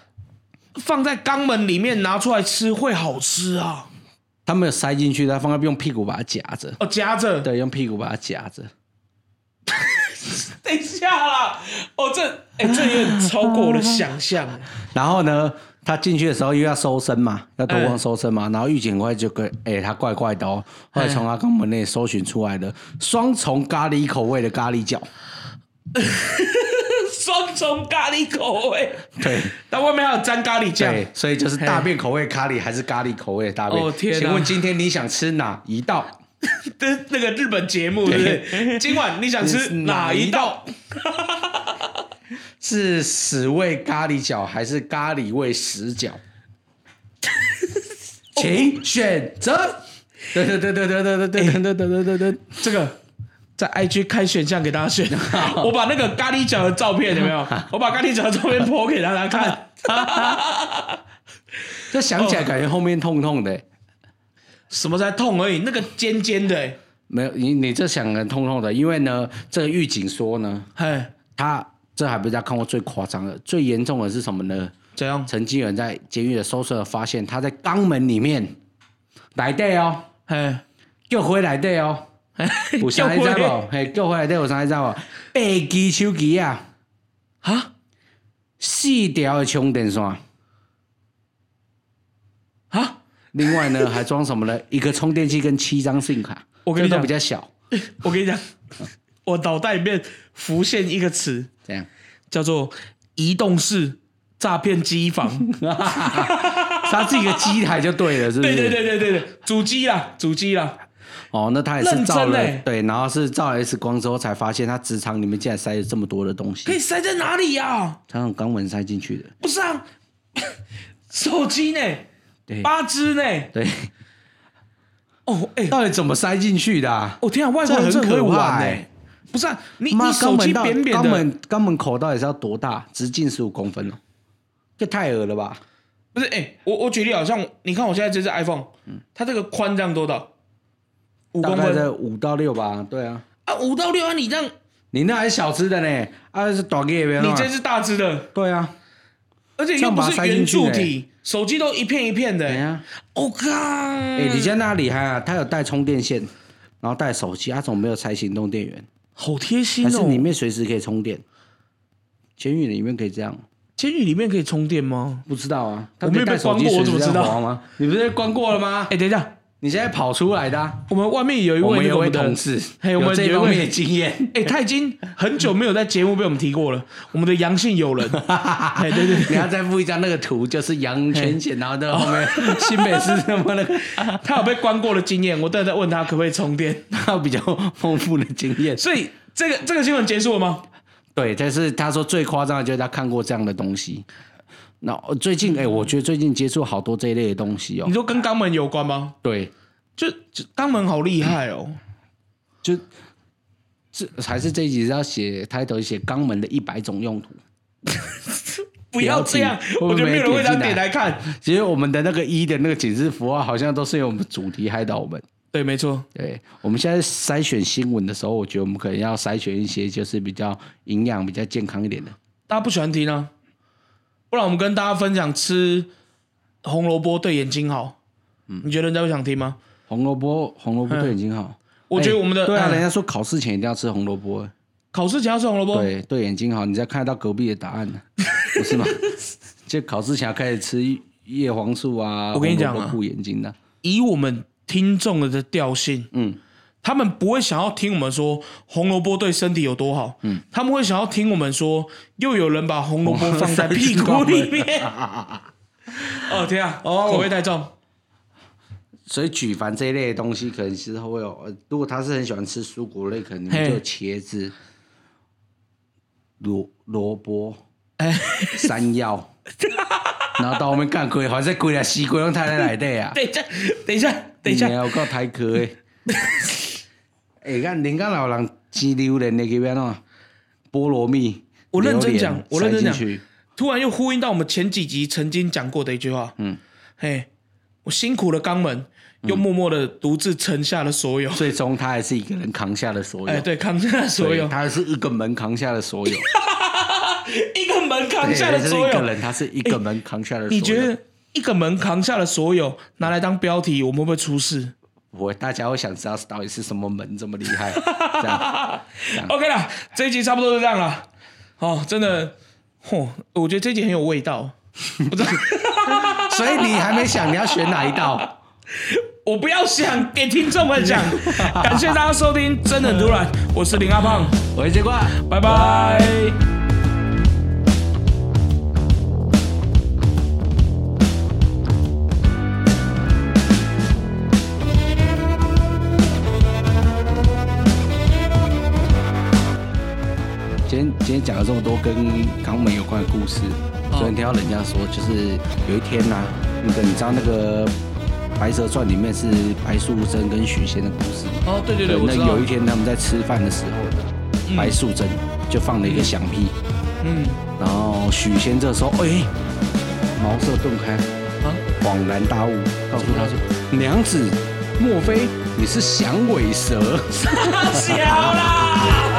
放在肛门里面拿出来吃会好吃啊？他没有塞进去，他放在用屁股把它夹着。哦，夹着。对，用屁股把它夹着。等一下啦！哦，这哎，这有点超过我的想象。然后呢，他进去的时候又要收身嘛，要脱光收身嘛。然后狱警快就跟哎，他怪怪的哦，后来从他肛门内搜寻出来的双重咖喱口味的咖喱饺。双重咖喱口味，对，但外面还有沾咖喱酱，所以就是大便口味咖喱还是咖喱口味的大便？哦天请问今天你想吃哪一道？的那个日本节目，对不对？今晚你想吃 哪一道？是屎味咖喱饺还是咖喱味屎饺？请选择。对对对对对对对对对对对对，这个。在 IG 开选项给大家选，我把那个咖喱角的照片有没有？我把咖喱角的照片播给大家看。这想起来感觉后面痛痛的，什么在痛而已？那个尖尖的，没有你你这想的痛痛的，因为呢，这个狱警说呢，嘿，他这还不是他看过最夸张的、最严重的是什么呢？怎样？曾经有人在监狱的搜索发现，他在肛门里面来对哦，嘿，又回来对哦。有啥你知无？嘿，叫回来都有啥你知无？八 G 手机啊，哈，四条的充电线，哈，另外呢还装什么呢？一个充电器跟七张 SIM 卡，我跟你讲比较小。我跟你讲，我脑袋里面浮现一个词，这样叫做移动式诈骗机房，它是一个机台就对了，是不是？对对对对对对，主机啦，主机啦。哦，那他也是照了，对，然后是照了 X 光之后才发现，他直肠里面竟然塞了这么多的东西。可以塞在哪里呀？他用肛门塞进去的。不是啊，手机呢？对，八支呢？对。哦，哎，到底怎么塞进去的？哦天啊，外国人很会玩哎！不是啊，你你手机扁扁的，肛门肛门口到底是要多大？直径十五公分哦。这太恶了吧？不是，哎，我我举例好像你看我现在这只 iPhone，嗯，它这个宽这样多大？五公分，五到六吧？对啊，啊，五到六啊，你这样，你那还是小只的呢，啊是短给别你这是大只的，对啊，而且又不是圆柱体，手机都一片一片的，对啊，我靠，哎，你家那厉害啊，它有带充电线，然后带手机，它怎么没有拆行动电源？好贴心哦，但是里面随时可以充电，监狱里面可以这样。监狱里面可以充电吗？不知道啊，我没有被关过，我怎么知道？吗？你不是关过了吗？哎，等一下，你现在跑出来的。我们外面有一位有位同事，有我们这方面经验。哎，他已经很久没有在节目被我们提过了。我们的阳性友人，哎，对对，你要再附一张那个图，就是阳全险，然后在后面新北市什么那个，他有被关过的经验。我等下再问他可不可以充电，他有比较丰富的经验。所以这个这个新闻结束了吗？对，但是他说最夸张的就是他看过这样的东西。那最近哎，我觉得最近接触好多这一类的东西哦。你说跟肛门有关吗？对，就肛门好厉害哦。就这还是这一集要写抬头写肛门的一百种用途。不要这样，我觉得没有人会这点来看。其实我们的那个一的那个警示符号，好像都是由我们主题害到我们。对，没错。对，我们现在筛选新闻的时候，我觉得我们可能要筛选一些就是比较营养、比较健康一点的。大家不喜欢听啊？不然我们跟大家分享吃红萝卜对眼睛好，嗯，你觉得人家会想听吗？红萝卜，红萝卜对眼睛好。我觉得我们的对啊，人家说考试前一定要吃红萝卜，考试前要吃红萝卜，对，对眼睛好。你再看到隔壁的答案呢，不是吗？就考试前要开始吃叶黄素啊，我跟你讲啊，护眼睛的。以我们听众的调性，嗯。他们不会想要听我们说红萝卜对身体有多好，嗯，他们会想要听我们说又有人把红萝卜放在屁股里面。哦天啊，哦口味太重。所以举凡这一类的东西，可能其实会有。如果他是很喜欢吃蔬果类，可能就茄子、萝萝卜、山药，然后到后面干鬼，还是亏了西瓜用太太来的啊！等一下，等一下，等一下，我靠太可诶。哎，看人家老人吃榴莲的这边哦，菠萝蜜。我认真讲，我认真讲。突然又呼应到我们前几集曾经讲过的一句话。嗯，嘿，我辛苦了肛门，又默默的独自撑下了所有。最终他还是一个人扛下了所有。哎，对，扛下了所有。他是一个门扛下了所有。一个门扛下了所有。一个人，他是一个门扛下了。你觉得一个门扛下了所有，拿来当标题，我们会不会出事？我大家会想知道到底是什么门这么厉害？这样，OK 了，这一集差不多就这样了。哦，真的，嚯，我觉得这一集很有味道。不知道，所以你还没想你要选哪一道？我不要想，给听众们讲。感谢大家收听，真的很突然。我是林阿胖，我是杰冠，拜拜。今天讲了这么多跟肛门有关的故事，昨天听到人家说，就是有一天呐，那个你知道那个《白蛇传》里面是白素贞跟许仙的故事。哦，对对对，那有一天他们在吃饭的时候，白素贞就放了一个响屁，嗯，然后许仙这时候哎，茅塞顿开，啊，恍然大悟，告诉他说：“娘子，莫非你是响尾蛇？”傻 笑啦！